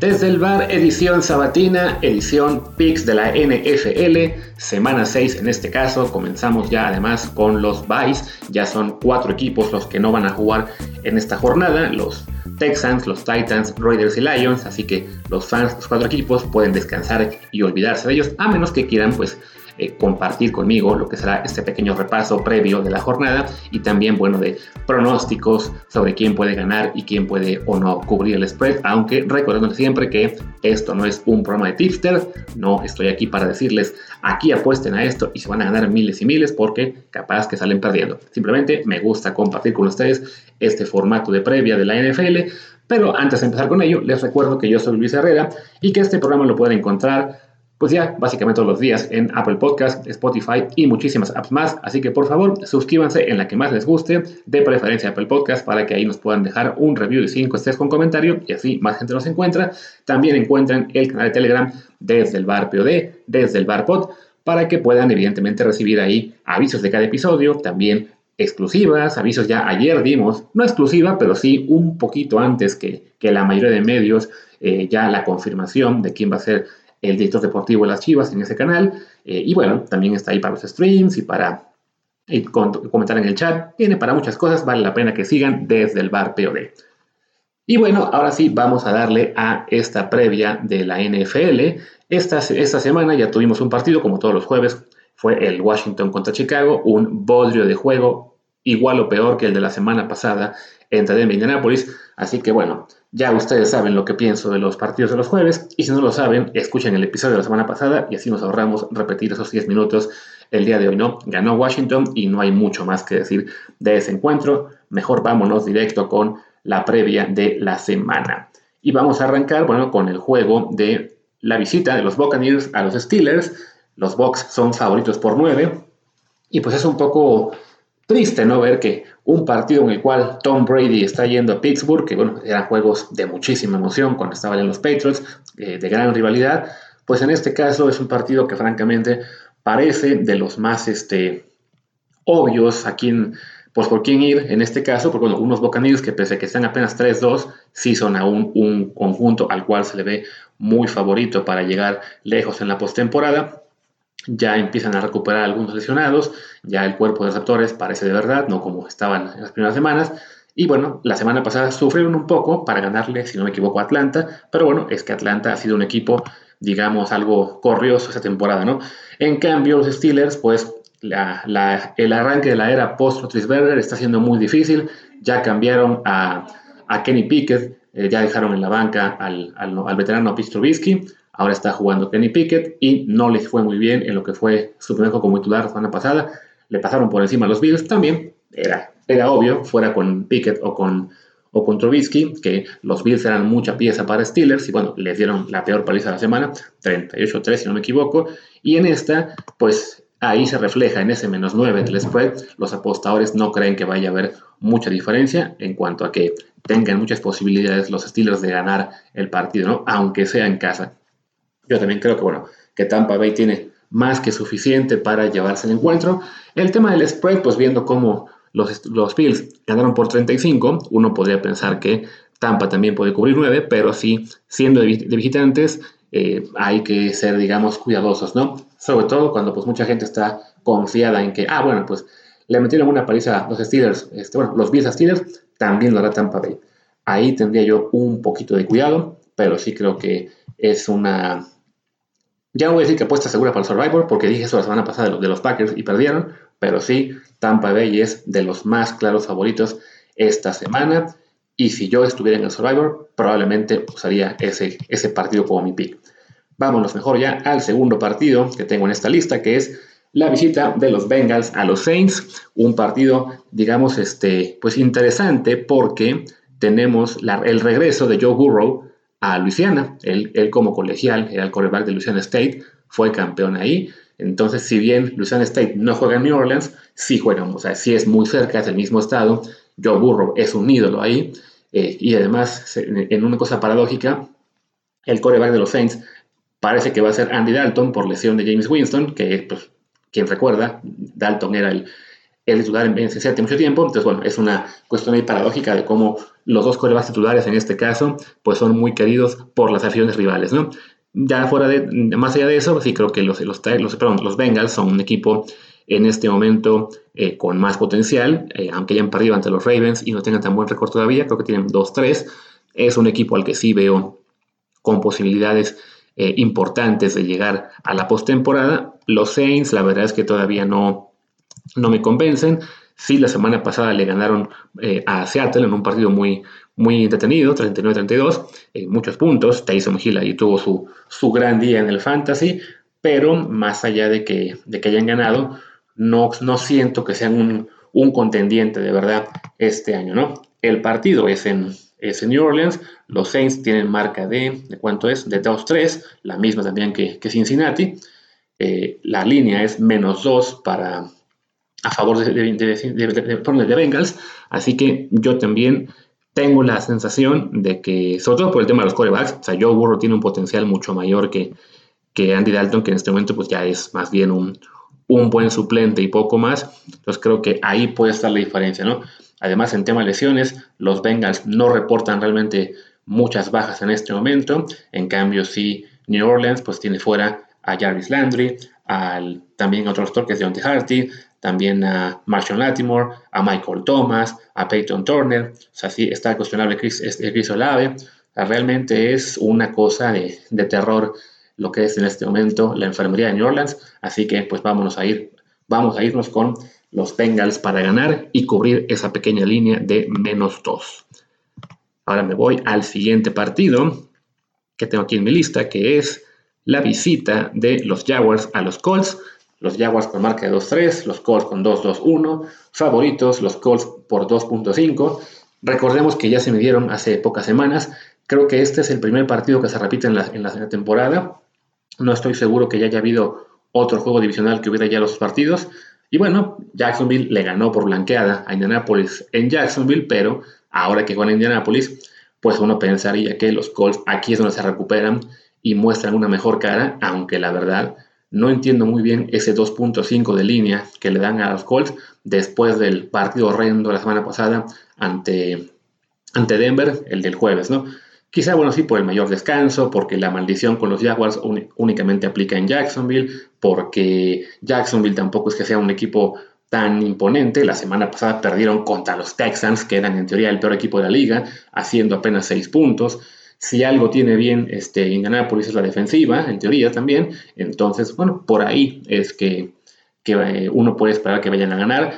Desde el bar, edición sabatina, edición PIX de la NFL, semana 6 en este caso. Comenzamos ya además con los Vice. Ya son cuatro equipos los que no van a jugar en esta jornada: los Texans, los Titans, Raiders y Lions. Así que los fans los cuatro equipos pueden descansar y olvidarse de ellos, a menos que quieran, pues eh, compartir conmigo lo que será este pequeño repaso previo de la jornada y también, bueno, de pronósticos sobre quién puede ganar y quién puede o no cubrir el spread, aunque recordando siempre que esto no es un programa de tipster, no estoy aquí para decirles aquí apuesten a esto y se van a ganar miles y miles porque capaz que salen perdiendo. Simplemente me gusta compartir con ustedes este formato de previa de la NFL, pero antes de empezar con ello, les recuerdo que yo soy Luis Herrera y que este programa lo pueden encontrar pues ya básicamente todos los días en Apple Podcast, Spotify y muchísimas apps más. Así que por favor suscríbanse en la que más les guste, de preferencia Apple Podcast, para que ahí nos puedan dejar un review de 5 estrellas con comentario y así más gente nos encuentra. También encuentran el canal de Telegram desde el bar POD, desde el bar Pod, para que puedan evidentemente recibir ahí avisos de cada episodio, también exclusivas, avisos ya ayer dimos, no exclusiva, pero sí un poquito antes que, que la mayoría de medios, eh, ya la confirmación de quién va a ser el director deportivo de las Chivas en ese canal. Eh, y bueno, también está ahí para los streams y para comentar en el chat. Tiene para muchas cosas, vale la pena que sigan desde el bar POD. Y bueno, ahora sí vamos a darle a esta previa de la NFL. Esta, esta semana ya tuvimos un partido, como todos los jueves, fue el Washington contra Chicago, un bodrio de juego igual o peor que el de la semana pasada entre Denver y Indianapolis. Así que bueno, ya ustedes saben lo que pienso de los partidos de los jueves y si no lo saben, escuchen el episodio de la semana pasada y así nos ahorramos repetir esos 10 minutos el día de hoy, ¿no? Ganó Washington y no hay mucho más que decir de ese encuentro. Mejor vámonos directo con la previa de la semana. Y vamos a arrancar, bueno, con el juego de la visita de los Buccaneers a los Steelers. Los Bucks son favoritos por 9 y pues es un poco triste, ¿no? Ver que un partido en el cual Tom Brady está yendo a Pittsburgh, que bueno, eran juegos de muchísima emoción cuando estaban en los Patriots, eh, de gran rivalidad, pues en este caso es un partido que francamente parece de los más este, obvios a quién, pues por quién ir en este caso, porque bueno, unos Buccaneers que pese a que están apenas 3-2, sí son aún un conjunto al cual se le ve muy favorito para llegar lejos en la postemporada ya empiezan a recuperar algunos lesionados, ya el cuerpo de receptores parece de verdad, no como estaban en las primeras semanas. Y bueno, la semana pasada sufrieron un poco para ganarle, si no me equivoco, a Atlanta, pero bueno, es que Atlanta ha sido un equipo, digamos, algo corrioso esa temporada, ¿no? En cambio, los Steelers, pues el arranque de la era post-Rotlisberger está siendo muy difícil, ya cambiaron a, Kenny Pickett, eh, ya dejaron en la banca al, al, veterano Pitch Trubisky, Ahora está jugando Kenny Pickett y no les fue muy bien en lo que fue su primer juego como titular la semana pasada. Le pasaron por encima los Bills también. Era, era obvio, fuera con Pickett o con, o con que los Bills eran mucha pieza para Steelers y bueno, les dieron la peor paliza de la semana, 38-3 si no me equivoco. Y en esta, pues ahí se refleja en ese menos 9 del spread. Los apostadores no creen que vaya a haber mucha diferencia en cuanto a que tengan muchas posibilidades los Steelers de ganar el partido, ¿no? aunque sea en casa. Yo también creo que, bueno, que Tampa Bay tiene más que suficiente para llevarse el encuentro. El tema del spread, pues viendo cómo los, los Bills ganaron por 35, uno podría pensar que Tampa también puede cubrir 9, pero sí, siendo de, visitantes, eh, hay que ser, digamos, cuidadosos, ¿no? Sobre todo cuando pues mucha gente está confiada en que, ah, bueno, pues le metieron una paliza a los Steelers, este, bueno, los Bills a Steelers, también lo hará Tampa Bay. Ahí tendría yo un poquito de cuidado, pero sí creo que es una, ya no voy a decir que apuesta segura para el Survivor, porque dije eso la semana pasada de los, Packers y perdieron, pero sí, Tampa Bay es de los más claros favoritos esta semana. Y si yo estuviera en el Survivor, probablemente usaría ese, ese partido como mi pick. Vámonos mejor ya al segundo partido que tengo en esta lista, que es la visita de los Bengals a los Saints. Un partido, digamos, este, pues interesante porque tenemos el regreso de Joe Burrow a Luisiana. Él, como colegial era el quarterback de Louisiana State, fue campeón ahí. Entonces, si bien Louisiana State no juega en New Orleans, sí juegan, o sea, sí es muy cerca, es el mismo estado. Joe Burrow es un ídolo ahí. Eh, y además, en una cosa paradójica, el quarterback de los Saints parece que va a ser Andy Dalton por lesión de James Winston, que pues, quien recuerda, Dalton era el, el titular en hace mucho tiempo. Entonces, bueno, es una cuestión ahí paradójica de cómo los dos corebacks titulares en este caso, pues son muy queridos por las aficiones rivales, ¿no? Ya fuera de, más allá de eso, sí creo que los, los, los Bengals son un equipo en este momento eh, con más potencial, eh, aunque hayan perdido ante los Ravens y no tengan tan buen récord todavía, creo que tienen 2-3. Es un equipo al que sí veo con posibilidades eh, importantes de llegar a la postemporada. Los Saints, la verdad es que todavía no, no me convencen. Sí, la semana pasada le ganaron a Seattle en un partido muy, muy entretenido, 39-32, muchos puntos. Tyson Hill ahí tuvo su, su gran día en el fantasy, pero más allá de que, de que hayan ganado, no, no siento que sean un, contendiente de verdad este año, ¿no? El partido es en, es en New Orleans, los Saints tienen marca de, ¿de cuánto es? De 2-3, la misma también que, Cincinnati. Eh, la línea es menos 2 para, a favor de, de, Bengals, así que yo también tengo la sensación de que, sobre todo por el tema de los corebacks, o sea, Joe Burrow tiene un potencial mucho mayor que, que Andy Dalton, que en este momento pues ya es más bien un, un buen suplente y poco más. Entonces creo que ahí puede estar la diferencia, ¿no? Además, en tema de lesiones, los Bengals no reportan realmente muchas bajas en este momento. En cambio, sí, New Orleans pues tiene fuera a Jarvis Landry, también a otro actor que es Deontay Harty, también a Marshall Latimore, a Michael Thomas, a Peyton Turner. O está cuestionable Chris, Chris Olave. realmente es una cosa de, terror lo que es en este momento la enfermería de New Orleans. Así que pues vámonos a ir, vamos a irnos con los Bengals para ganar y cubrir esa pequeña línea de menos 2. Ahora me voy al siguiente partido que tengo aquí en mi lista, que es la visita de los Jaguars a los Colts. Los Jaguars con marca de 2-3, los Colts con 2-2-1. Favoritos, los Colts por 2.5. Recordemos que ya se midieron hace pocas semanas. Creo que este es el primer partido que se repite en la, en la temporada. No estoy seguro que ya haya habido otro juego divisional que hubiera ya los partidos. Y bueno, Jacksonville le ganó por blanqueada a Indianapolis en Jacksonville, pero ahora que en Indianapolis, pues uno pensaría que los Colts aquí es donde se recuperan y muestran una mejor cara, aunque la verdad no entiendo muy bien ese 2.5 de línea que le dan a los Colts después del partido horrendo la semana pasada ante, ante Denver, el del jueves, ¿no? Quizá, bueno, sí, por el mayor descanso, porque la maldición con los Jaguars únicamente aplica en Jacksonville, porque Jacksonville tampoco es que sea un equipo tan imponente. La semana pasada perdieron contra los Texans, que eran en teoría el peor equipo de la liga, haciendo apenas seis puntos. Si algo tiene bien este, Indianapolis es la defensiva, en teoría también. Entonces, bueno, por ahí es que, que eh, uno puede esperar que vayan a ganar.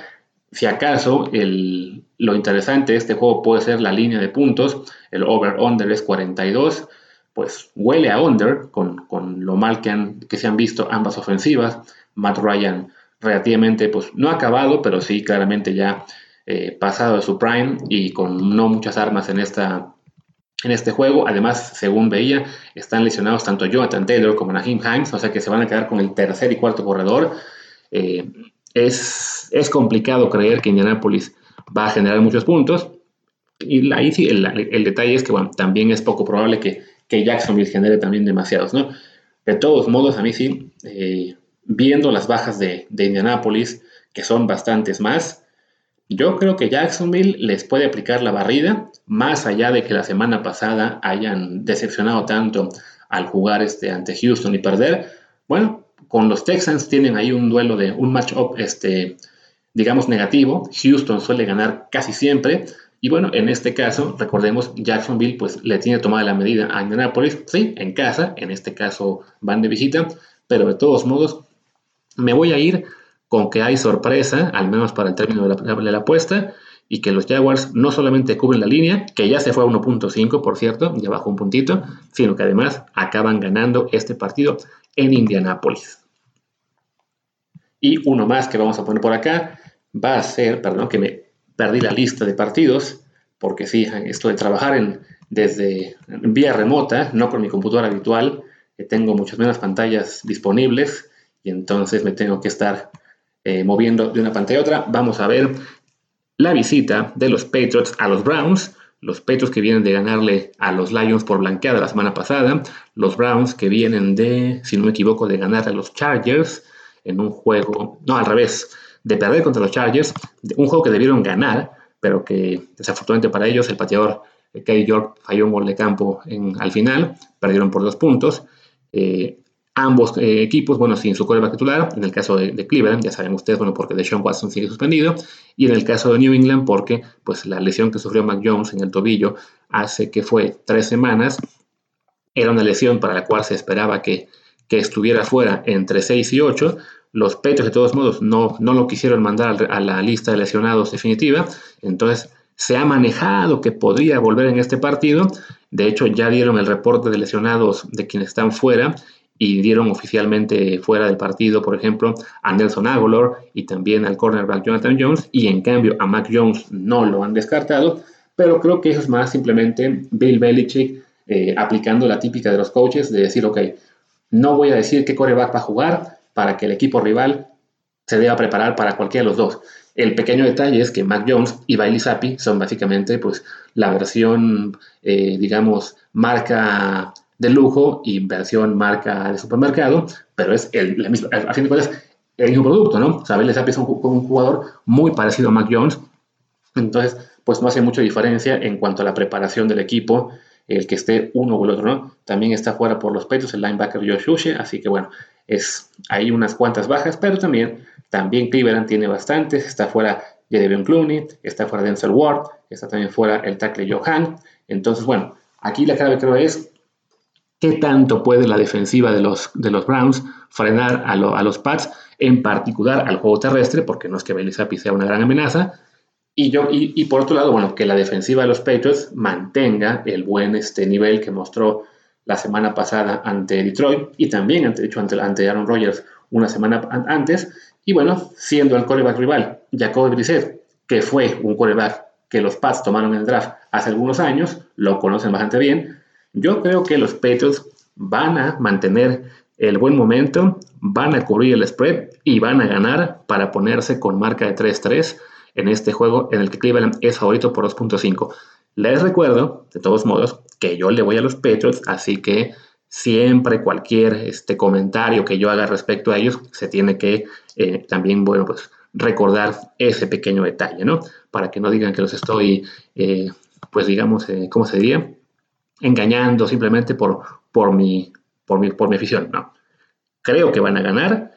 Si acaso el, lo interesante de este juego puede ser la línea de puntos, el over-under es 42, pues huele a under con, lo mal que, han, que se han visto ambas ofensivas. Matt Ryan relativamente, pues no acabado, pero sí claramente ya eh, pasado de su prime y con no muchas armas en, esta, en este juego. Además, según veía, están lesionados tanto Jonathan Taylor como Naheem Hines, o sea que se van a quedar con el tercer y cuarto corredor. Eh, es, es complicado creer que Indianapolis va a generar muchos puntos. Y ahí sí, el, detalle es que bueno, también es poco probable que, que, Jacksonville genere también demasiados, ¿no? De todos modos, a mí sí, eh, viendo las bajas de, de Indianapolis, que son bastantes más, yo creo que Jacksonville les puede aplicar la barrida, más allá de que la semana pasada hayan decepcionado tanto al jugar este, ante Houston y perder. Bueno, con los Texans tienen ahí un duelo de un matchup este, digamos, negativo. Houston suele ganar casi siempre. Y bueno, en este caso, recordemos, Jacksonville pues le tiene tomada la medida a Indianapolis, sí, en casa, en este caso van de visita, pero de todos modos, me voy a ir con que hay sorpresa, al menos para el término de la, apuesta, y que los Jaguars no solamente cubren la línea, que ya se fue a 1.5, por cierto, ya bajó un puntito, sino que además acaban ganando este partido en Indianápolis. Y uno más que vamos a poner por acá, va a ser, perdón, que me perdí la lista de partidos, porque sí, esto de trabajar en, desde vía remota, no con mi computadora habitual, que tengo muchas menos pantallas disponibles y entonces me tengo que estar eh, moviendo de una pantalla a otra. Vamos a ver la visita de los Patriots a los Browns. Los Patriots que vienen de ganarle a los Lions por blanqueada la semana pasada. Los Browns que vienen de, si no me equivoco, de ganar a los Chargers en un juego, no, al revés, de perder contra los Chargers, un juego que debieron ganar, pero que desafortunadamente para ellos el pateador eh, Kay York falló un gol de campo en, al final, perdieron por dos puntos. Eh, ambos eh, equipos, bueno, sin su coreback titular, en el caso de, Cleveland, ya saben ustedes, bueno, porque Deshaun Watson sigue suspendido, y en el caso de New England, porque pues la lesión que sufrió Mac Jones en el tobillo hace que fue tres semanas, era una lesión para la cual se esperaba que, que estuviera fuera entre 6 y 8, los Patriots de todos modos no, no lo quisieron mandar a la lista de lesionados definitiva, entonces se ha manejado que podría volver en este partido, de hecho ya dieron el reporte de lesionados de quienes están fuera y dieron oficialmente fuera del partido, por ejemplo, a Nelson Aguilar y también al cornerback Jonathan Jones, y en cambio a Mac Jones no lo han descartado, pero creo que eso es más simplemente Bill Belichick eh, aplicando la típica de los coaches de decir, ok, no voy a decir qué coreback va a jugar para que el equipo rival se deba preparar para cualquiera de los dos. El pequeño detalle es que Mac Jones y Bailey Zappi son básicamente pues, la versión, eh, digamos, marca de lujo y versión marca de supermercado, pero es el, la misma, a fin de cuentas, el mismo producto, ¿no? O sea, es un, jugador muy parecido a Mac Jones, entonces, pues no hace mucha diferencia en cuanto a la preparación del equipo, el que esté uno o el otro, ¿no? También está fuera por los pechos el linebacker Josh Uche, así que bueno, es hay unas cuantas bajas, pero también, también Cleveland tiene bastantes, está fuera Jadavion Clooney, está fuera Denzel Ward, está también fuera el tackle Johan, entonces, bueno, aquí la clave creo es qué tanto puede la defensiva de los, de los Browns frenar a, los Pats, en particular al juego terrestre, porque no es que Zappi sea una gran amenaza. Y, yo, y, por otro lado, bueno, que la defensiva de los Patriots mantenga el buen este nivel que mostró la semana pasada ante Detroit y también, ante, de hecho, ante, ante Aaron Rodgers una semana antes. Y bueno, siendo el coreback rival Jacob Brissett, que fue un coreback que los Pats tomaron en el draft hace algunos años, lo conocen bastante bien, yo creo que los Patriots van a mantener el buen momento, van a cubrir el spread y van a ganar para ponerse con marca de 3-3 en este juego en el que Cleveland es favorito por 2.5. Les recuerdo, de todos modos, que yo le voy a los Patriots, así que siempre cualquier este, comentario que yo haga respecto a ellos se tiene que eh, también, bueno, pues recordar ese pequeño detalle, ¿no? Para que no digan que los estoy, eh, pues digamos, eh, ¿cómo se diría? Engañando simplemente por, por, mi, por, mi, por mi afición. No. Creo que van a ganar,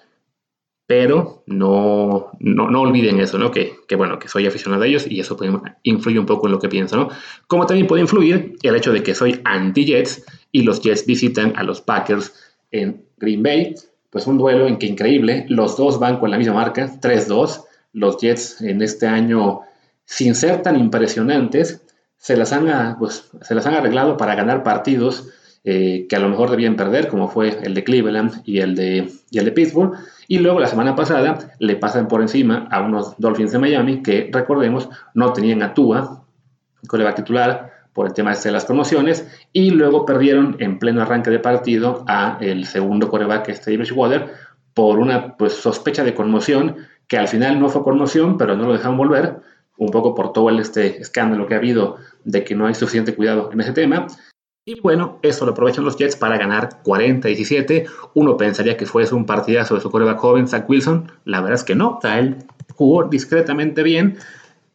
pero no, no, olviden eso, ¿no? Que, bueno, que soy aficionado a ellos y eso influye un poco en lo que pienso, ¿no? Como también puede influir el hecho de que soy anti-Jets y los Jets visitan a los Packers en Green Bay, pues un duelo en que increíble, los dos van con la misma marca, 3-2, los Jets en este año, sin ser tan impresionantes, se las han, pues, se las han arreglado para ganar partidos eh, que a lo mejor debían perder, como fue el de Cleveland y el de, el de Pittsburgh. Y luego la semana pasada le pasan por encima a unos Dolphins de Miami que, recordemos, no tenían a Tua, coreback titular, por el tema de las promociones, y luego perdieron en pleno arranque de partido a el segundo coreback, este Bridgewater, por una pues, sospecha de conmoción, que al final no fue conmoción, pero no lo dejaron volver, un poco por todo este escándalo que ha habido de que no hay suficiente cuidado en ese tema. Y bueno, eso lo aprovechan los Jets para ganar 40-17. Uno pensaría que fuese un partidazo de su coreback joven, Zach Wilson. La verdad es que no. O él jugó discretamente bien.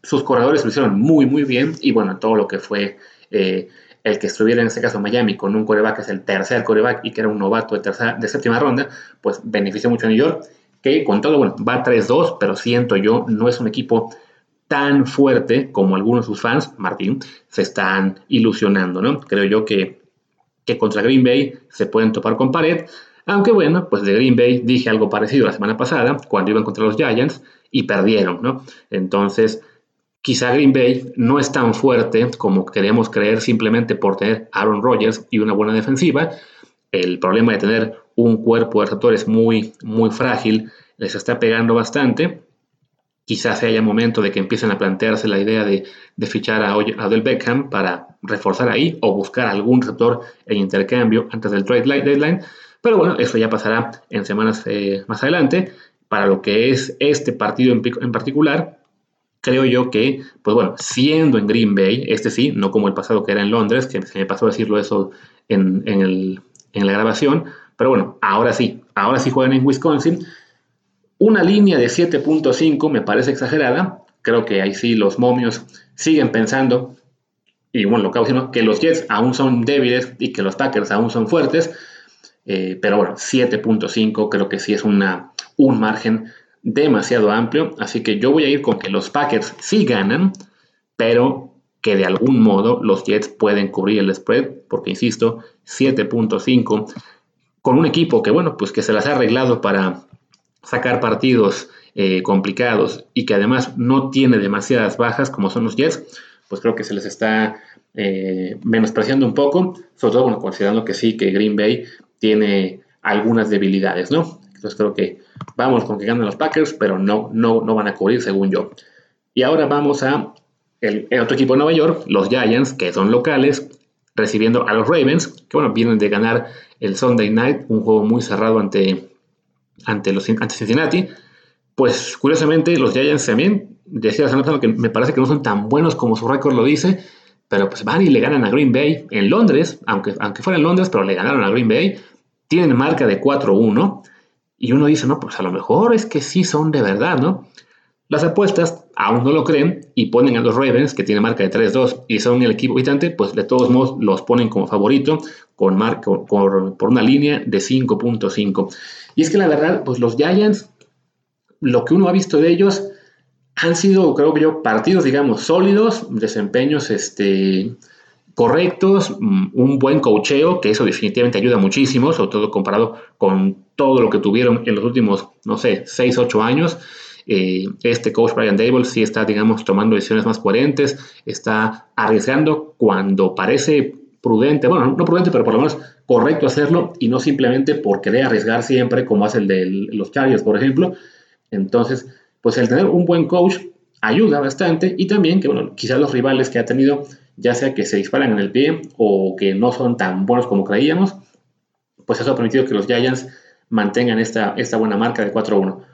Sus corredores lo hicieron muy, muy bien. Y bueno, todo lo que fue eh, el que estuviera en este caso Miami con un coreback que es el tercer coreback y que era un novato de, tercera, de séptima ronda, pues benefició mucho a New York. Que con todo, bueno, va 3-2, pero siento yo, no es un equipo tan fuerte como algunos de sus fans, Martín, se están ilusionando, ¿no? Creo yo que, que contra Green Bay se pueden topar con pared, aunque bueno, pues de Green Bay dije algo parecido la semana pasada, cuando iban contra los Giants, y perdieron, ¿no? Entonces, quizá Green Bay no es tan fuerte como queremos creer simplemente por tener Aaron Rodgers y una buena defensiva. El problema de tener un cuerpo de receptores muy, muy frágil les está pegando bastante quizás haya momento de que empiecen a plantearse la idea de, fichar a, Odell Beckham para reforzar ahí o buscar algún receptor en intercambio antes del trade deadline. Pero bueno, eso ya pasará en semanas eh, más adelante. Para lo que es este partido en, particular, creo yo que, pues bueno, siendo en Green Bay, este sí, no como el pasado que era en Londres, que se me pasó decirlo eso en, en la grabación, pero bueno, ahora sí, ahora sí juegan en Wisconsin Una línea de 7.5 me parece exagerada. Creo que ahí sí los momios siguen pensando, y bueno, lo que que los Jets aún son débiles y que los Packers aún son fuertes. Eh, pero bueno, 7.5 creo que sí es una, un margen demasiado amplio. Así que yo voy a ir con que los Packers sí ganan, pero que de algún modo los Jets pueden cubrir el spread, porque insisto, 7.5 con un equipo que bueno, pues que se las ha arreglado para sacar partidos eh, complicados y que además no tiene demasiadas bajas como son los Jets, pues creo que se les está eh, menospreciando un poco, sobre todo considerando que sí, que Green Bay tiene algunas debilidades, ¿no? Entonces creo que vamos con que ganen los Packers, pero no, no, no van a cubrir según yo. Y ahora vamos a el, otro equipo de Nueva York, los Giants, que son locales, recibiendo a los Ravens, que bueno, vienen de ganar el Sunday Night, un juego muy cerrado ante, ante, los, ante Cincinnati. Pues curiosamente los Giants también, decía que me parece que no son tan buenos como su récord lo dice, pero pues van y le ganan a Green Bay en Londres, aunque, aunque fuera en Londres, pero le ganaron a Green Bay, tienen marca de 4-1, y uno dice, no, pues a lo mejor es que sí son de verdad, ¿no? Las apuestas aún no lo creen y ponen a los Ravens, que tienen marca de 3-2 y son el equipo visitante, pues de todos modos los ponen como favorito con marca, por una línea de 5.5. Y es que la verdad, pues los Giants, lo que uno ha visto de ellos, han sido, creo que yo, partidos, digamos, sólidos, desempeños este, correctos, mm, un buen cocheo, que eso definitivamente ayuda muchísimo, sobre todo comparado con todo lo que tuvieron en los últimos, no sé, 6, 8 años. Eh, este coach Brian Dable sí está, digamos, tomando decisiones más coherentes, está arriesgando cuando parece prudente, bueno, no prudente, pero por lo menos correcto hacerlo y no simplemente por querer arriesgar siempre, como hace el de los Chargers, por ejemplo. Entonces, pues el tener un buen coach ayuda bastante y también que, bueno, quizás los rivales que ha tenido, ya sea que se disparan en el pie o que no son tan buenos como creíamos, pues eso ha permitido que los Giants mantengan esta, esta buena marca de 4-1.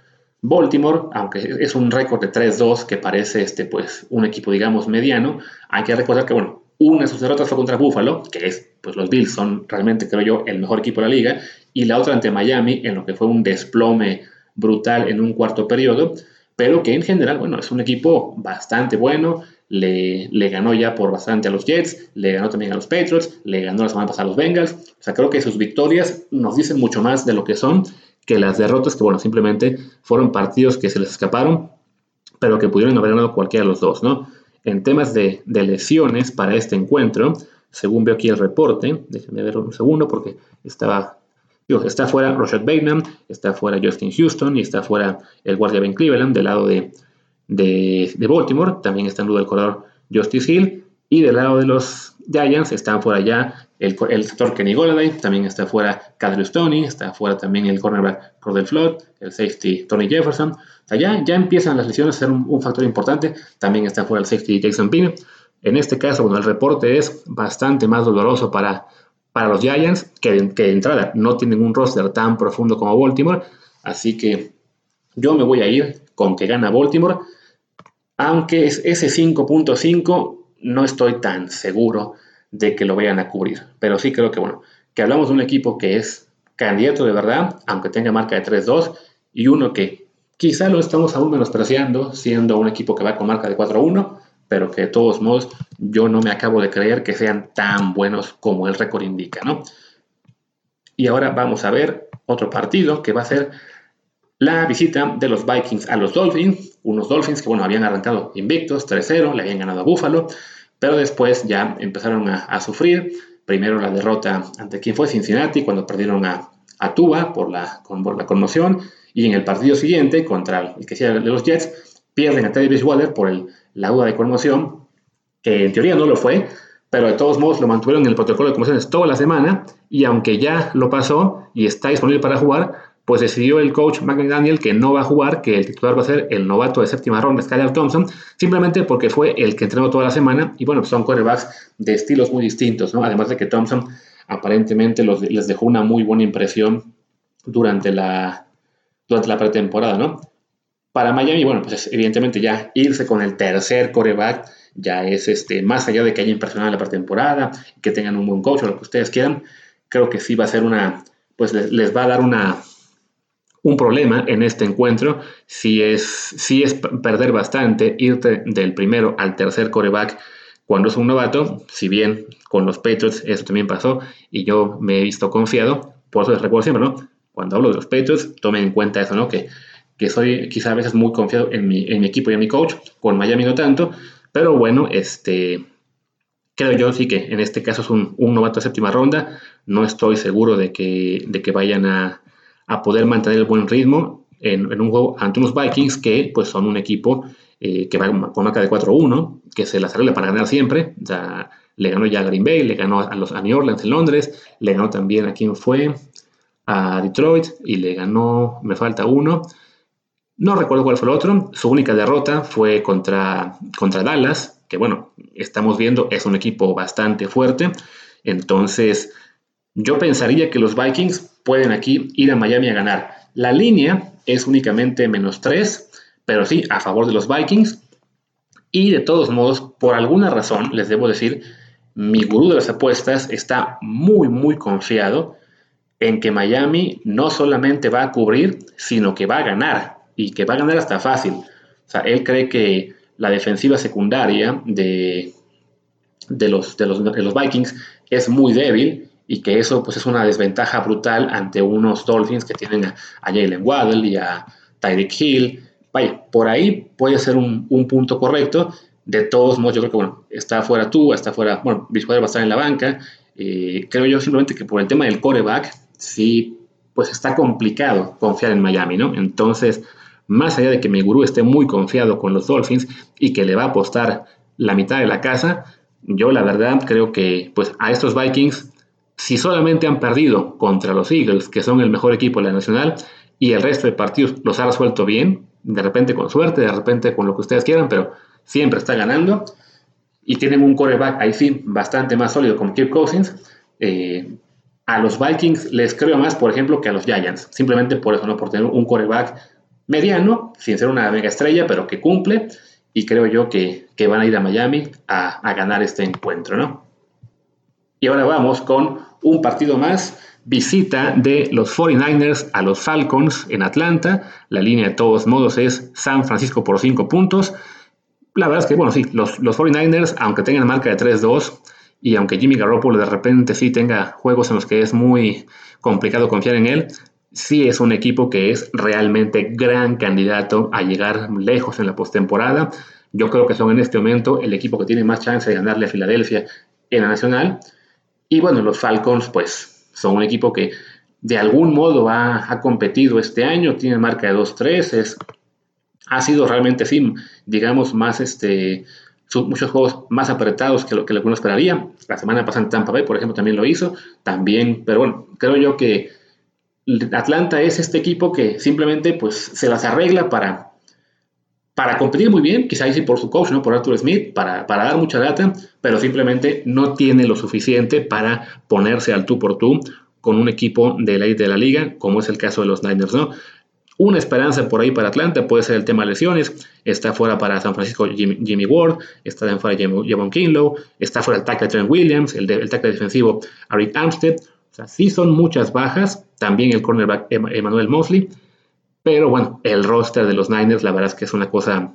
Baltimore, aunque es un récord de 3-2 que parece este, pues, un equipo, digamos, mediano, hay que recordar que, bueno, una de sus derrotas fue contra Buffalo, que es, pues los Bills son realmente, creo yo, el mejor equipo de la liga, y la otra ante Miami, en lo que fue un desplome brutal en un cuarto periodo pero que en general, bueno, es un equipo bastante bueno, le, ganó ya por bastante a los Jets, le ganó también a los Patriots, le ganó la semana pasada a los Bengals, o sea, creo que sus victorias nos dicen mucho más de lo que son que las derrotas que, bueno, simplemente fueron partidos que se les escaparon, pero que pudieron haber ganado cualquiera de los dos, ¿no? En temas de, de lesiones para este encuentro, según veo aquí el reporte, déjenme ver un segundo porque estaba está fuera Rashad Bateman, está fuera Justin Houston y está fuera el guardia Ben Cleveland del lado de, de, Baltimore. También está en duda el corredor Justice Hill. Y del lado de los Giants están fuera ya el, el sector Kenny Golladay, también está fuera Kadrius Tony, está fuera también el cornerback Cordell Flood, el safety Tony Jefferson. Sea, ya, empiezan las lesiones a ser un, factor importante. También está fuera el safety Jason Pine. En este caso, bueno, el reporte es bastante más doloroso para, para los Giants, que, de entrada no tienen un roster tan profundo como Baltimore. Así que yo me voy a ir con que gana Baltimore, aunque ese 5.5 no estoy tan seguro de que lo vayan a cubrir. Pero sí creo que, bueno, que hablamos de un equipo que es candidato de verdad, aunque tenga marca de 3-2, y uno que quizá lo estamos aún menospreciando, siendo un equipo que va con marca de 4-1, pero que de todos modos yo no me acabo de creer que sean tan buenos como el récord indica, ¿no? Y ahora vamos a ver otro partido que va a ser la visita de los Vikings a los Dolphins, unos Dolphins que, bueno, habían arrancado invictos, 3-0, le habían ganado a Buffalo, pero después ya empezaron a, sufrir. Primero la derrota ante quien fue Cincinnati, cuando perdieron a, a Tua por la, por la conmoción, y en el partido siguiente, contra el que sea de los Jets, pierden a Teddy Bridgewater por la duda de conmoción, que en teoría no lo fue, pero de todos modos lo mantuvieron en el protocolo de conmociones toda la semana y aunque ya lo pasó y está disponible para jugar, pues decidió el coach McDaniel que no va a jugar, que el titular va a ser el novato de séptima ronda, Skylar Thompson, simplemente porque fue el que entrenó toda la semana y bueno, son quarterbacks de estilos muy distintos, ¿no? Además de que Thompson aparentemente les dejó una muy buena impresión durante la, durante la pretemporada, ¿no? Para Miami, bueno, pues evidentemente ya irse con el tercer coreback ya es este, más allá de que haya impresionado la pretemporada, que tengan un buen coach o lo que ustedes quieran, creo que sí va a ser una, pues les, va a dar una, un problema en este encuentro. Si es, si es perder bastante, irte del primero al tercer coreback cuando es un novato, si bien con los Patriots eso también pasó y yo me he visto confiado, por eso les recuerdo siempre, ¿no? Cuando hablo de los Patriots, tomen en cuenta eso, ¿no? Que, que soy quizá a veces muy confiado en mi, equipo y en mi coach, con Miami no tanto, pero bueno, este, creo yo sí que en este caso es un, un novato de séptima ronda, no estoy seguro de que, de que vayan a, a poder mantener el buen ritmo en, un juego ante unos Vikings que pues son un equipo eh, que va con marca de 4-1, que se las arregla para ganar siempre. Ya, le ganó ya a Green Bay, le ganó a, los, a New Orleans en Londres, le ganó también a quien fue, a Detroit, y le ganó, me falta uno. No recuerdo cuál fue el otro. Su única derrota fue contra, contra Dallas, que bueno, estamos viendo, es un equipo bastante fuerte. Entonces, yo pensaría que los Vikings pueden aquí ir a Miami a ganar. La línea es únicamente menos 3 pero sí a favor de los Vikings. Y de todos modos, por alguna razón, les debo decir, mi gurú de las apuestas está muy, muy confiado en que Miami no solamente va a cubrir, sino que va a ganar y que va a ganar hasta fácil. O sea, él cree que la defensiva secundaria de, de, los, de, los, los, Vikings es muy débil y que eso pues, es una desventaja brutal ante unos Dolphins que tienen a, Jalen Waddle y a Tyreek Hill Vaya, por ahí puede ser un, punto correcto. De todos modos, yo creo que, bueno, está fuera tú, está fuera, bueno, Bridgewater va a estar en la banca. Eh, creo yo simplemente que por el tema del coreback, sí, pues está complicado confiar en Miami, ¿no? Entonces, más allá de que mi gurú esté muy confiado con los Dolphins y que le va a apostar la mitad de la casa, yo la verdad creo que, pues, a estos Vikings, si solamente han perdido contra los Eagles, que son el mejor equipo de la nacional, y el resto de partidos los ha resuelto bien, de repente con suerte, de repente con lo que ustedes quieran, pero siempre está ganando. Y tienen un coreback ahí sí bastante más sólido como Kirk Cousins. Eh, a los Vikings les creo más, por ejemplo, que a los Giants. Simplemente por eso, ¿no? Por tener un coreback mediano, sin ser una mega estrella, pero que cumple. Y creo yo que, van a ir a Miami a, a ganar este encuentro, ¿no? Y ahora vamos con un partido más visita de los 49ers a los Falcons en Atlanta. La línea de todos modos es San Francisco por 5 puntos. La verdad es que, bueno, sí, los, los 49ers, aunque tengan marca de 3-2 y aunque Jimmy Garoppolo de repente sí tenga juegos en los que es muy complicado confiar en él, sí es un equipo que es realmente gran candidato a llegar lejos en la postemporada. Yo creo que son en este momento el equipo que tiene más chance de ganarle a Filadelfia en la nacional. Y bueno, los Falcons, pues son un equipo que de algún modo ha, competido este año, tiene marca de 2-3, ha sido realmente, sí, digamos, más este, muchos juegos más apretados que lo que alguno esperaría. La semana pasada en Tampa Bay, por ejemplo, también lo hizo. También, pero bueno, creo yo que Atlanta es este equipo que simplemente pues se las arregla para, para competir muy bien, quizá sí por su coach, ¿no? por Arthur Smith, para, para, dar mucha data, pero simplemente no tiene lo suficiente para ponerse al tú por tú con un equipo de de la liga, como es el caso de los Niners. ¿no? Una esperanza por ahí para Atlanta puede ser el tema de lesiones. Está fuera para San Francisco Jimmy, Ward, está fuera Javon Kinlow, está fuera el tackle Trent Williams, el, el tackle defensivo Arik Armstead. O sea, sí son muchas bajas. También el cornerback Emmanuel Mosley. Pero bueno, el roster de los Niners, la verdad es que es una cosa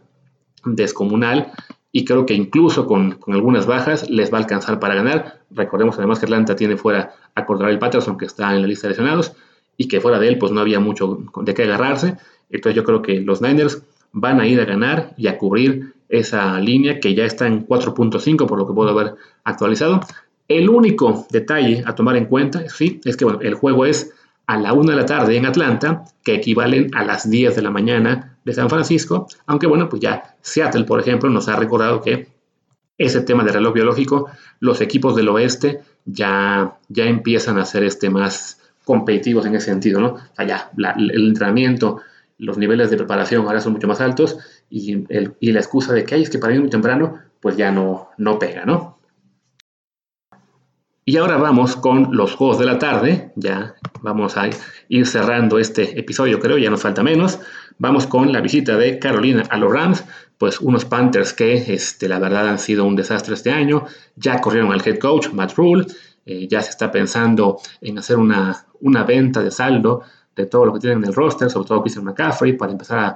descomunal y creo que incluso con, algunas bajas les va a alcanzar para ganar. Recordemos además que Atlanta tiene fuera a el Patterson, que está en la lista de lesionados, y que fuera de él pues no había mucho de qué agarrarse. Entonces yo creo que los Niners van a ir a ganar y a cubrir esa línea que ya está en 4.5 por lo que puedo haber actualizado. El único detalle a tomar en cuenta, sí, es que bueno, el juego es a la 1 de la tarde en Atlanta, que equivalen a las 10 de la mañana de San Francisco, aunque bueno, pues ya Seattle, por ejemplo, nos ha recordado que ese tema de reloj biológico, los equipos del oeste ya, ya empiezan a ser este más competitivos en ese sentido, ¿no? Allá, el entrenamiento, los niveles de preparación ahora son mucho más altos y, el, y la excusa de que hay es que para mí muy temprano, pues ya no, no pega, ¿no? Y ahora vamos con los juegos de la tarde. Ya vamos a ir cerrando este episodio, creo, ya nos falta menos. Vamos con la visita de Carolina a los Rams, pues unos Panthers que este, la verdad han sido un desastre este año. Ya corrieron al head coach, Matt Rule. Eh, ya se está pensando en hacer una, una venta de saldo de todo lo que tienen en el roster, sobre todo Christian McCaffrey, para empezar a,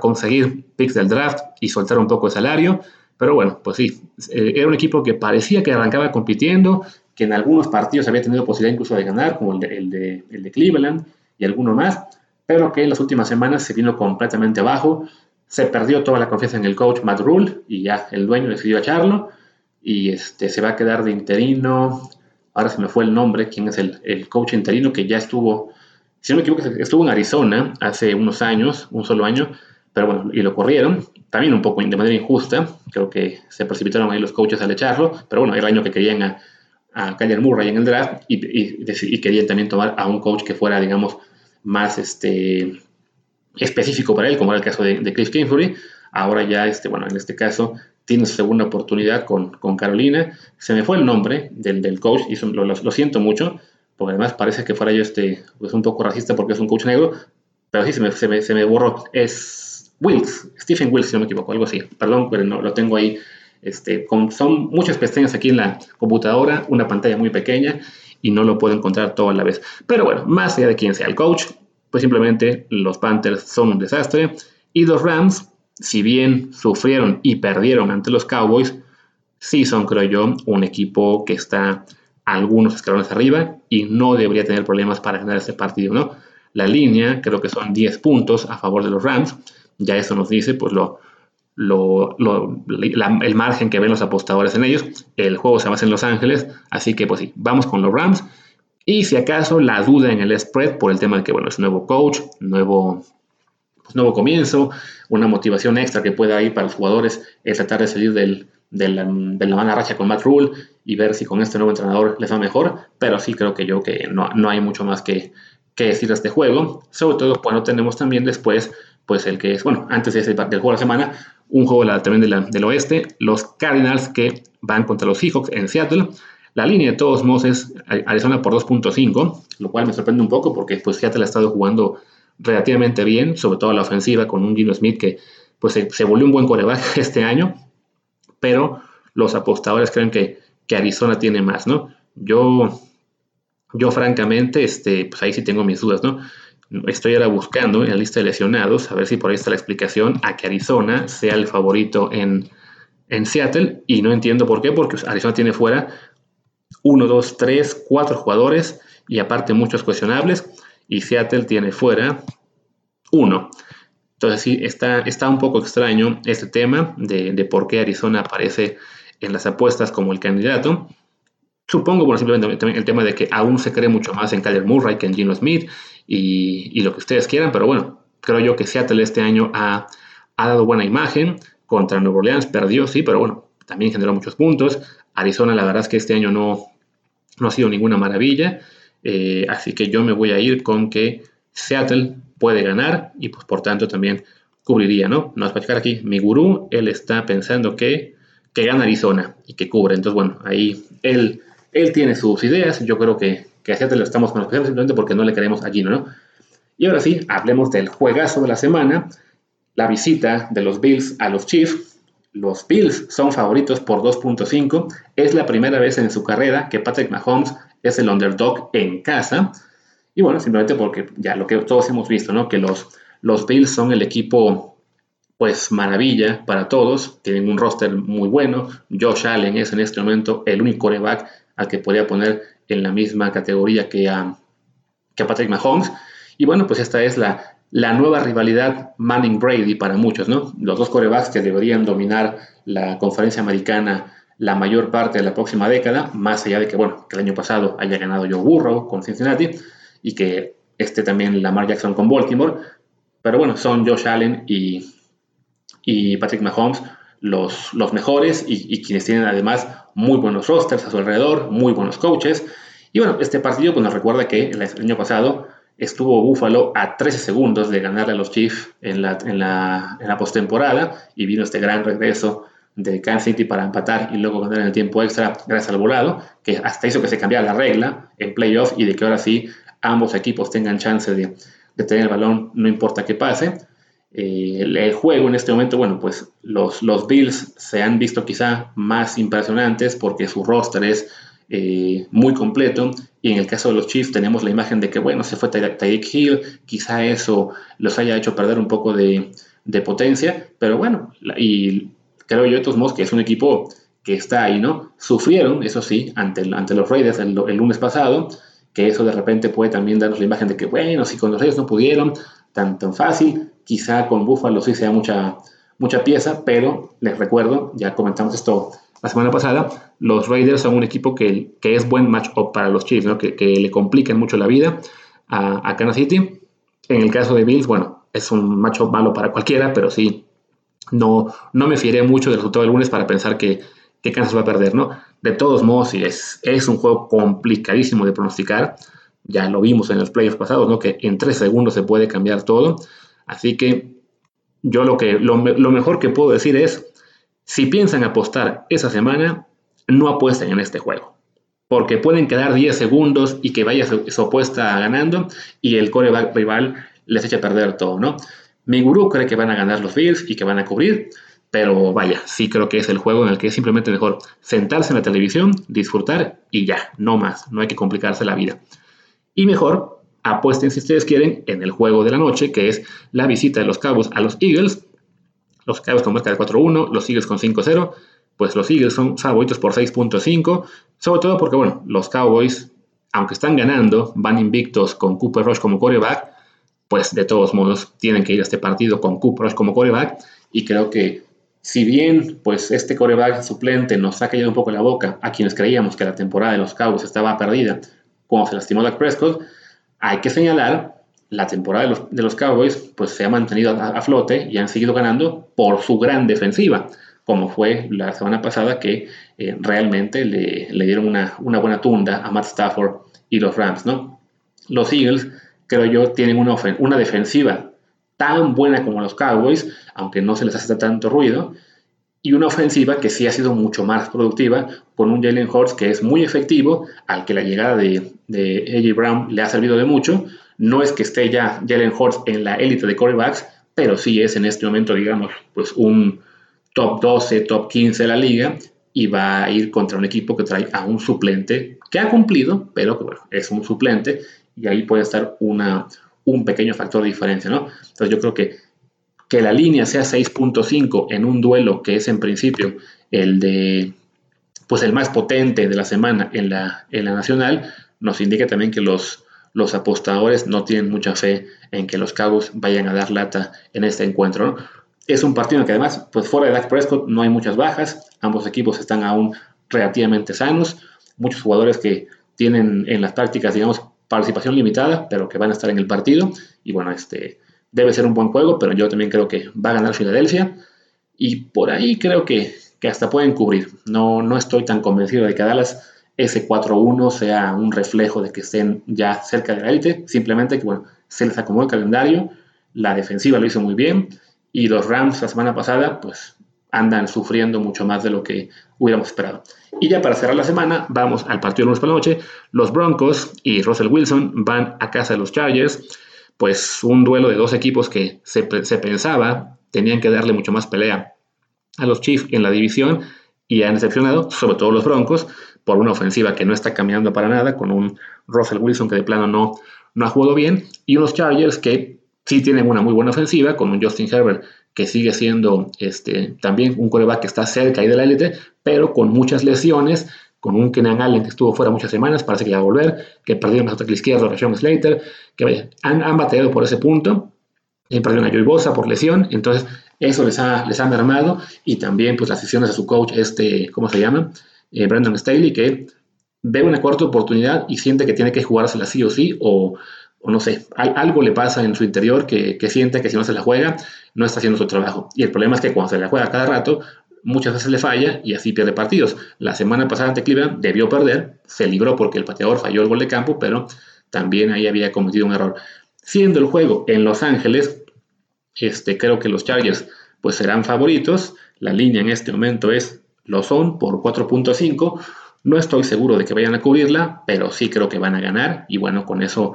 conseguir picks del draft y soltar un poco de salario. Pero bueno, pues sí, eh, era un equipo que parecía que arrancaba compitiendo, que en algunos partidos había tenido posibilidad incluso de ganar, como el de, el de, el de Cleveland y alguno más, pero que en las últimas semanas se vino completamente abajo. Se perdió toda la confianza en el coach Matt Rule y ya el dueño decidió echarlo y este, se va a quedar de interino. Ahora se me fue el nombre, quién es el, el coach interino que ya estuvo, si no me equivoco, estuvo en Arizona hace unos años, un solo año, pero bueno, y lo corrieron, también un poco de manera injusta, creo que se precipitaron ahí los coaches al echarlo, pero bueno, era el año que querían a, a Kyler Murray en el draft y, y, querían también tomar a un coach que fuera, digamos, más este, específico para él, como era el caso de, de Cliff Kingsbury. Ahora ya, este, bueno, en este caso tiene su segunda oportunidad con, con Carolina. Se me fue el nombre del, del coach y lo, siento mucho, porque además parece que fuera yo este, pues un poco racista porque es un coach negro, pero sí se me, se me, se me borró. Es Wills, Stephen Wills, si no me equivoco, algo así. Perdón, pero no, lo tengo ahí. Este, con, son muchas pestañas aquí en la computadora, una pantalla muy pequeña y no lo puedo encontrar todo a la vez. Pero bueno, más allá de quién sea el coach, pues simplemente los Panthers son un desastre y los Rams, si bien sufrieron y perdieron ante los Cowboys, sí son, creo yo, un equipo que está algunos escalones arriba y no debería tener problemas para ganar este partido, ¿no? La línea creo que son 10 puntos a favor de los Rams, ya eso nos dice pues lo, el margen que ven los apostadores en ellos. El juego se basa en Los Ángeles, así que pues sí, vamos con los Rams. Y si acaso la duda en el spread por el tema de que bueno, es nuevo coach, nuevo, pues, nuevo comienzo, una motivación extra que pueda ir para los jugadores es tratar de salir del, de, la, de la mala racha con Matt Rule y ver si con este nuevo entrenador les va mejor. Pero sí creo que yo que no, no hay mucho más que, que decir de este juego, sobre todo cuando tenemos también después pues el que es, bueno, antes de ese, del juego de la semana, un juego también de la, del oeste, los Cardinals que van contra los Seahawks en Seattle. La línea de todos modos es Arizona por 2.5, lo cual me sorprende un poco porque pues, Seattle ha estado jugando relativamente bien, sobre todo la ofensiva con un Gino Smith que pues, se, volvió un buen coreback este año, pero los apostadores creen que, que Arizona tiene más, ¿no? Yo, yo francamente, este, pues ahí sí tengo mis dudas, ¿no? Estoy ahora buscando en la lista de lesionados, a ver si por ahí está la explicación, a que Arizona sea el favorito en, en Seattle. Y no entiendo por qué, porque Arizona tiene fuera 1, 2, 3, 4 jugadores y aparte muchos cuestionables. Y Seattle tiene fuera 1. Entonces sí, está, está un poco extraño este tema de, de por qué Arizona aparece en las apuestas como el candidato. Supongo, bueno, simplemente el tema de que aún se cree mucho más en Kyler Murray que en Gino Smith y, y, lo que ustedes quieran, pero bueno, creo yo que Seattle este año ha, ha, dado buena imagen contra Nueva Orleans, perdió, sí, pero bueno, también generó muchos puntos. Arizona, la verdad es que este año no, no ha sido ninguna maravilla, eh, así que yo me voy a ir con que Seattle puede ganar y pues por tanto también cubriría, ¿no? Nos va a aquí mi gurú, él está pensando que, que gana Arizona y que cubre, entonces bueno, ahí él él tiene sus ideas, yo creo que, que a Seattle lo estamos conociendo simplemente porque no le queremos a Gino, ¿no? Y ahora sí, hablemos del juegazo de la semana, la visita de los Bills a los Chiefs. Los Bills son favoritos por 2.5. Es la primera vez en su carrera que Patrick Mahomes es el underdog en casa. Y bueno, simplemente porque ya lo que todos hemos visto, ¿no? Que los, los Bills son el equipo, pues maravilla para todos. Tienen un roster muy bueno. Josh Allen es en este momento el único coreback al que podría poner en la misma categoría que a, que Patrick Mahomes. Y bueno, pues esta es la, la nueva rivalidad Manning-Brady para muchos, ¿no? Los dos corebacks que deberían dominar la conferencia americana la mayor parte de la próxima década, más allá de que, bueno, que el año pasado haya ganado Joe Burrow con Cincinnati y que esté también Lamar Jackson con Baltimore. Pero bueno, son Josh Allen y, y Patrick Mahomes los, los mejores y, quienes tienen además muy buenos rosters a su alrededor, muy buenos coaches. Y bueno, este partido pues, nos recuerda que el año pasado estuvo Buffalo a 13 segundos de ganarle a los Chiefs en la, en la, en la postemporada y vino este gran regreso de Kansas City para empatar y luego ganar en el tiempo extra gracias al volado, que hasta hizo que se cambiara la regla en playoff y de que ahora sí ambos equipos tengan chance de, de tener el balón, no importa qué pase. Eh, el, juego en este momento, bueno, pues los, los Bills se han visto quizá más impresionantes porque su roster es eh, muy completo. Y en el caso de los Chiefs tenemos la imagen de que, bueno, se fue Tyreek Hill, quizá eso los haya hecho perder un poco de, potencia, pero bueno, y creo yo de todos modos que es un equipo que está ahí, ¿no? Sufrieron, eso sí, ante, ante los Raiders el, lunes pasado, que eso de repente puede también darnos la imagen de que, bueno, si con los Raiders no pudieron, tan, tan fácil, quizá con Buffalo sí sea mucha, mucha pieza, pero les recuerdo, ya comentamos esto la semana pasada, los Raiders son un equipo que, que es buen match-up para los Chiefs, ¿no? que, le complican mucho la vida a, a, Kansas City. En el caso de Bills, bueno, es un match-up malo para cualquiera, pero sí, no, no me fiaré mucho del resultado del lunes para pensar que, que Kansas va a perder, ¿no? De todos modos, es, es un juego complicadísimo de pronosticar. Ya lo vimos en los playoffs pasados, ¿no? Que en tres segundos se puede cambiar todo. Así que yo lo, que, lo, mejor que puedo decir es, si piensan apostar esa semana, no apuesten en este juego. Porque pueden quedar 10 segundos y que vaya su, opuesta ganando y el coreback rival les eche a perder todo, ¿no? Mi gurú cree que van a ganar los Bills y que van a cubrir, pero vaya, sí creo que es el juego en el que es simplemente mejor sentarse en la televisión, disfrutar y ya, no más, no hay que complicarse la vida. Y mejor apuesten si ustedes quieren en el juego de la noche, que es la visita de los Cowboys a los Eagles. Los Cowboys con marca de 4-1, los Eagles con 5-0. Pues los Eagles son favoritos por 6.5, sobre todo porque, bueno, los Cowboys, aunque están ganando, van invictos con Cooper Rush como quarterback, pues de todos modos tienen que ir a este partido con Rush como quarterback. Y creo que si bien pues este coreback suplente nos ha caído un poco la boca a quienes creíamos que la temporada de los Cowboys estaba perdida cuando se lastimó la Prescott, hay que señalar, la temporada de los, Cowboys pues se ha mantenido a, flote y han seguido ganando por su gran defensiva, como fue la semana pasada que eh, realmente le, dieron una, buena tunda a Matt Stafford y los Rams, ¿no? Los Eagles, creo yo, tienen una, defensiva tan buena como los Cowboys, aunque no se les hace tanto ruido, y una ofensiva que sí ha sido mucho más productiva, con un Jalen Hurts que es muy efectivo, al que la llegada de, de AJ Brown le ha servido de mucho. No es que esté ya Jalen Hurts en la élite de quarterbacks, pero sí es en este momento, digamos, pues un top 12, top 15 de la liga y va a ir contra un equipo que trae a un suplente que ha cumplido, pero que es un suplente y ahí puede estar una, un pequeño factor de diferencia, ¿no? Entonces yo creo que que la línea sea 6.5 en un duelo que es en principio el de pues el más potente de la semana en la, en la nacional, nos indica también que los, los apostadores no tienen mucha fe en que los Cabos vayan a dar lata en este encuentro. Es un partido en que además, pues fuera de Dak Prescott no hay muchas bajas, ambos equipos están aún relativamente sanos, muchos jugadores que tienen en las prácticas, digamos, participación limitada, pero que van a estar en el partido. Y bueno, este, debe ser un buen juego, pero yo también creo que va a ganar Filadelfia. Y por ahí creo que, que hasta pueden cubrir. No, no estoy tan convencido de que Dallas ese 4-1 sea un reflejo de que estén ya cerca de la élite. Simplemente que, bueno, se les acomodó el calendario. La defensiva lo hizo muy bien. Y los Rams la semana pasada, pues andan sufriendo mucho más de lo que hubiéramos esperado. Y ya para cerrar la semana, vamos al partido de lunes por la noche. Los Broncos y Russell Wilson van a casa de los Chargers pues un duelo de dos equipos que se, pensaba tenían que darle mucho más pelea a los Chiefs en la división y han decepcionado, sobre todo los Broncos, por una ofensiva que no está caminando para nada, con un Russell Wilson que de plano no, no ha jugado bien, y unos Chargers que sí tienen una muy buena ofensiva, con un Justin Herbert que sigue siendo este, también un coreback que está cerca ahí de la élite, pero con muchas lesiones, con un Kenan Allen que estuvo fuera muchas semanas, parece que va a volver, que perdieron a izquierdo, a Sean Slater, que vaya, han, han batallado por ese punto, y perdieron a Joey Bosa por lesión, entonces eso les ha, les ha mermado, y también pues las sesiones a su coach, este, ¿cómo se llama? Eh, Brandon Staley, que ve una cuarta oportunidad y siente que tiene que jugársela sí o sí, o, o no sé, algo le pasa en su interior que, siente que si no se la juega, no está haciendo su trabajo. Y el problema es que cuando se la juega cada rato, muchas veces le falla y así pierde partidos. La semana pasada ante Cleveland debió perder, se libró porque el pateador falló el gol de campo, pero también ahí había cometido un error. Siendo el juego en Los Ángeles, este, creo que los Chargers pues serán favoritos. La línea en este momento es lo son por 4.5. No estoy seguro de que vayan a cubrirla, pero sí creo que van a ganar. Y bueno, con eso,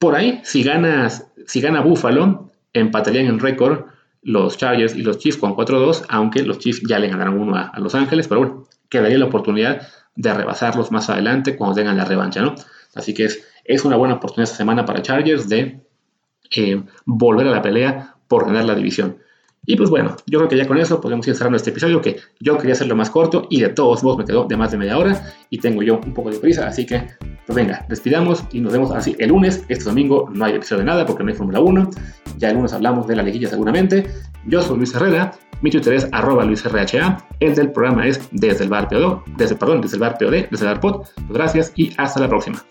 por ahí, si, ganas, si gana Buffalo, empatarían en récord los Chargers y los Chiefs con 4-2, aunque los Chiefs ya le ganaron uno a, Los Ángeles, pero bueno, quedaría la oportunidad de rebasarlos más adelante cuando tengan la revancha, ¿no? Así que es, es una buena oportunidad esta semana para Chargers de eh, volver a la pelea por ganar la división. Y pues bueno, yo creo que ya con eso podemos ir cerrando este episodio que yo quería hacerlo más corto y de todos modos me quedó de más de media hora y tengo yo un poco de prisa, así que pues venga, despidamos y nos vemos así el lunes. Este domingo no hay episodio de nada porque no hay Fórmula 1. Ya el lunes hablamos de la liguilla seguramente. Yo soy Luis Herrera, mi Twitter es arroba LuisRHA, el del programa es desde el bar POD, desde, perdón, desde el bar POD, desde el bar POD. Pues gracias y hasta la próxima.